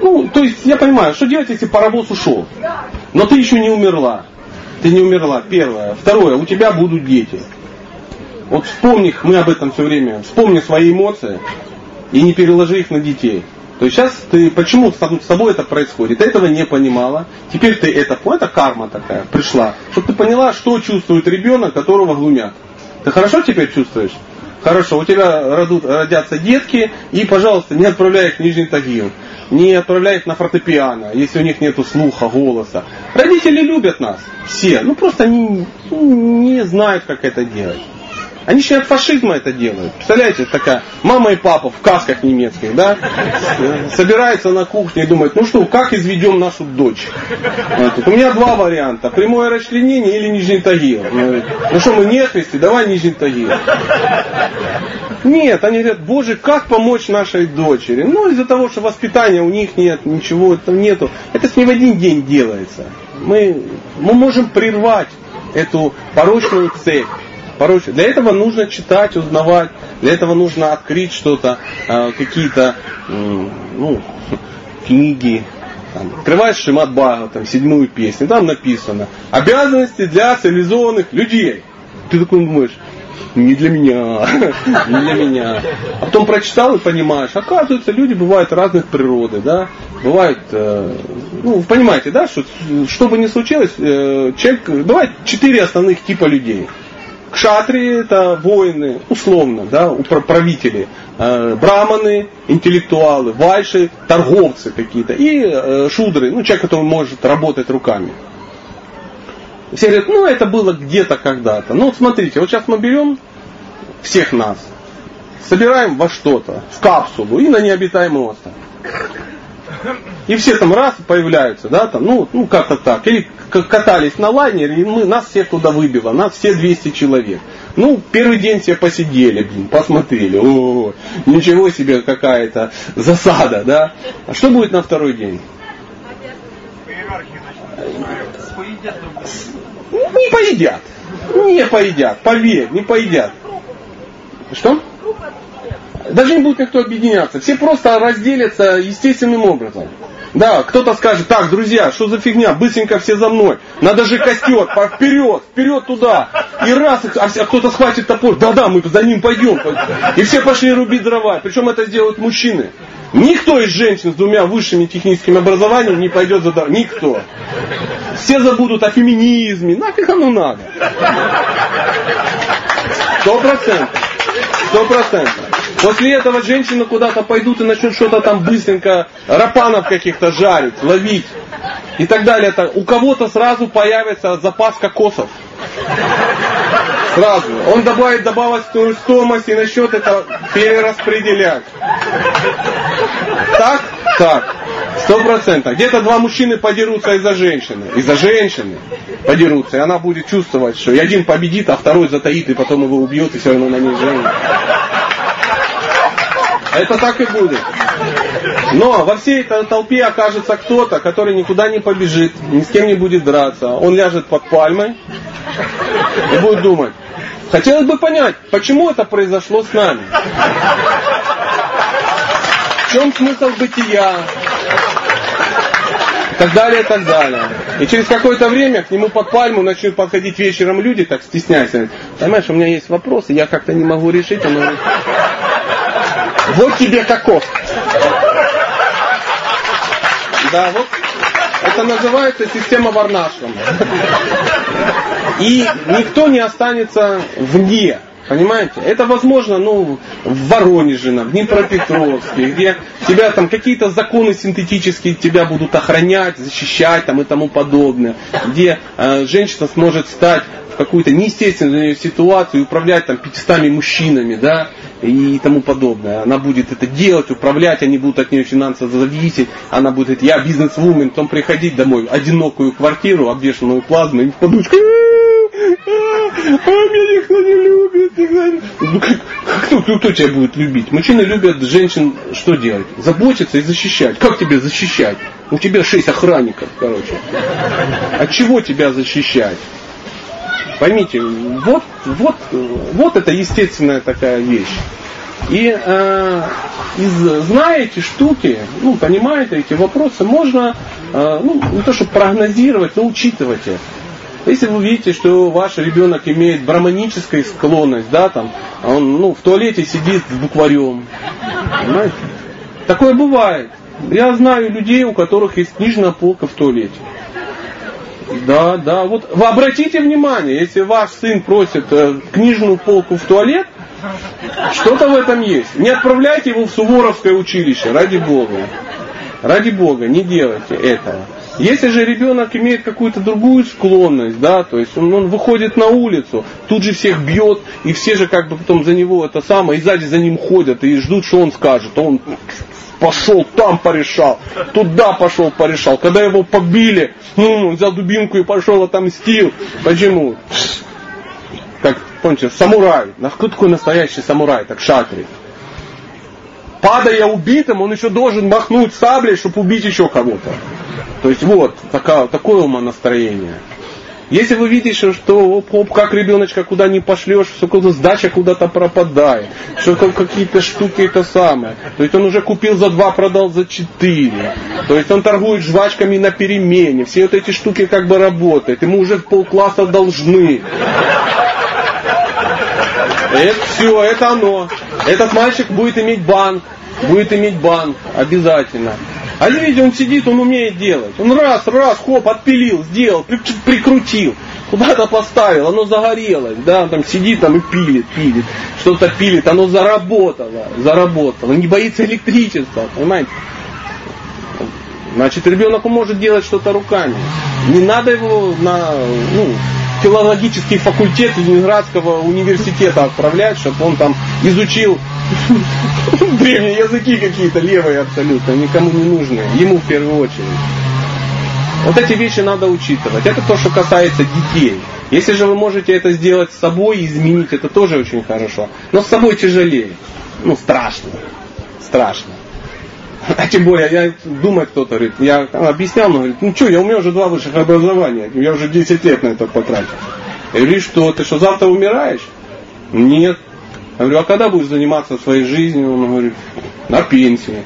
Ну, то есть я понимаю, что делать, если паровоз ушел? Но ты еще не умерла. Ты не умерла, первое. Второе, у тебя будут дети. Вот вспомни, мы об этом все время, вспомни свои эмоции и не переложи их на детей. То есть сейчас ты, почему с тобой это происходит? Ты этого не понимала. Теперь ты это это карма такая пришла. Чтобы ты поняла, что чувствует ребенок, которого глумят. Ты хорошо теперь чувствуешь? Хорошо, у тебя родут, родятся детки, и, пожалуйста, не отправляй их в Нижний Тагил. Не отправляй их на фортепиано, если у них нет слуха, голоса. Родители любят нас, все, ну просто они не знают, как это делать. Они еще от фашизма это делают. Представляете, такая мама и папа в касках немецких, да, собираются на кухне и думают, ну что, как изведем нашу дочь? Вот. У меня два варианта. Прямое расчленение или Нижний Тагил. Ну что, мы не христи, давай Нижний Тагил. Нет, они говорят, боже, как помочь нашей дочери? Ну, из-за того, что воспитания у них нет, ничего там нету. Это с не в один день делается. Мы, мы можем прервать эту порочную цепь. Порочную. Для этого нужно читать, узнавать, для этого нужно открыть что-то, а, какие-то ну, книги. Там, открываешь Шимат Бага, там, седьмую песню, там написано обязанности для цивилизованных людей. Ты такой думаешь, не для меня, не для меня. А потом прочитал и понимаешь, оказывается, люди бывают разных природы, да, бывают, э, ну, понимаете, да, что, что бы ни случилось, э, человек, бывает четыре основных типа людей. Кшатри это воины, условно, да, правители, э, браманы, интеллектуалы, вайши, торговцы какие-то и шудры, ну, человек, который может работать руками. Все говорят, ну это было где-то когда-то. Ну вот смотрите, вот сейчас мы берем всех нас, собираем во что-то, в капсулу и на необитаемый остров. И все там раз появляются, да, там, ну, ну как-то так. Или катались на лайнере, и мы, нас всех туда выбило, нас все 200 человек. Ну, первый день все посидели, блин, посмотрели, о, ничего себе какая-то засада, да. А что будет на второй день? Не поедят. Не поедят, поверь, не поедят. Что? Даже не будет никто объединяться. Все просто разделятся естественным образом. Да, кто-то скажет, так, друзья, что за фигня, быстренько все за мной. Надо же костер, вперед, вперед туда. И раз, а, кто-то схватит топор, да-да, мы за ним пойдем. И все пошли рубить дрова. Причем это делают мужчины. Никто из женщин с двумя высшими техническими образованиями не пойдет за дрова. Никто. Все забудут о феминизме. Нафиг оно надо. Сто процентов. Сто процентов. После этого женщины куда-то пойдут и начнут что-то там быстренько, рапанов каких-то жарить, ловить и так далее. У кого-то сразу появится запас кокосов. Сразу. Он добавит добавочную стоимость и насчет это перераспределять. Так? Так. Сто процентов. Где-то два мужчины подерутся из-за женщины. Из-за женщины подерутся. И она будет чувствовать, что и один победит, а второй затаит, и потом его убьет, и все равно на ней женится. Это так и будет. Но во всей этой толпе окажется кто-то, который никуда не побежит, ни с кем не будет драться. Он ляжет под пальмой и будет думать. Хотелось бы понять, почему это произошло с нами. В чем смысл бытия? И так далее, и так далее. И через какое-то время к нему под пальму начнут подходить вечером люди, так стесняясь. Понимаешь, у меня есть вопросы, я как-то не могу решить. Он говорит, вот тебе кокос. Да, вот это называется система Варнашрам. И никто не останется вне. Понимаете? Это возможно, ну, в Воронеже, в Днепропетровске, где тебя там какие-то законы синтетические тебя будут охранять, защищать там и тому подобное, где э, женщина сможет стать в какую-то неестественную ситуацию и управлять там 500 мужчинами, да, и тому подобное. Она будет это делать, управлять, они будут от нее финансово зависеть, она будет, я бизнес-вумен, потом приходить домой, одинокую квартиру, обвешенную плазмой, и в подушку, меня никто не любит. Ну, кто, кто, кто тебя будет любить? Мужчины любят женщин что делать? Заботиться и защищать. Как тебя защищать? У тебя шесть охранников, короче. От чего тебя защищать? Поймите, вот, вот, вот это естественная такая вещь. И э, из, зная эти штуки, ну, понимаете эти вопросы, можно э, ну, не то чтобы прогнозировать, но учитывать их. Если вы видите, что ваш ребенок имеет браманическую склонность, да, там, он ну, в туалете сидит с букварем, понимаете? Такое бывает. Я знаю людей, у которых есть книжная полка в туалете. Да, да. Вот вы обратите внимание, если ваш сын просит э, книжную полку в туалет, что-то в этом есть. Не отправляйте его в Суворовское училище, ради Бога. Ради Бога, не делайте этого. Если же ребенок имеет какую-то другую склонность, да, то есть он, он выходит на улицу, тут же всех бьет, и все же как бы потом за него это самое, и сзади за ним ходят и ждут, что он скажет. Он пошел там порешал, туда пошел порешал. Когда его побили, ну, взял дубинку и пошел отомстил. Почему? Как, помните, самурай. Кто такой настоящий самурай, так шатри? Падая убитым, он еще должен махнуть саблей, чтобы убить еще кого-то. То есть вот такое, такое умонастроение. Если вы видите, что оп, оп, как ребеночка куда не пошлешь, все куда сдача куда-то пропадает, что там какие-то штуки это самое. То есть он уже купил за два, продал за четыре. То есть он торгует жвачками на перемене. Все вот эти штуки как бы работают. Ему уже полкласса должны. Это все, это оно. Этот мальчик будет иметь банк. Будет иметь банк. Обязательно. А видите, он сидит, он умеет делать. Он раз, раз, хоп, отпилил, сделал, прикрутил, куда-то поставил, оно загорелось, да, он там сидит там и пилит, пилит, что-то пилит, оно заработало, заработало, не боится электричества, понимаете? Значит, ребенок может делать что-то руками. Не надо его на ну, филологический факультет Ленинградского университета отправлять, чтобы он там изучил древние языки какие-то левые абсолютно, никому не нужные, ему в первую очередь. Вот эти вещи надо учитывать. Это то, что касается детей. Если же вы можете это сделать с собой и изменить, это тоже очень хорошо. Но с собой тяжелее. Ну, страшно. Страшно. А тем более, я думаю, кто-то говорит, я объяснял, но говорит, ну что, я у меня уже два высших образования, я уже 10 лет на это потратил. Я говорю, что, ты что, завтра умираешь? Нет. Я говорю, а когда будешь заниматься своей жизнью? Он говорит, на пенсии.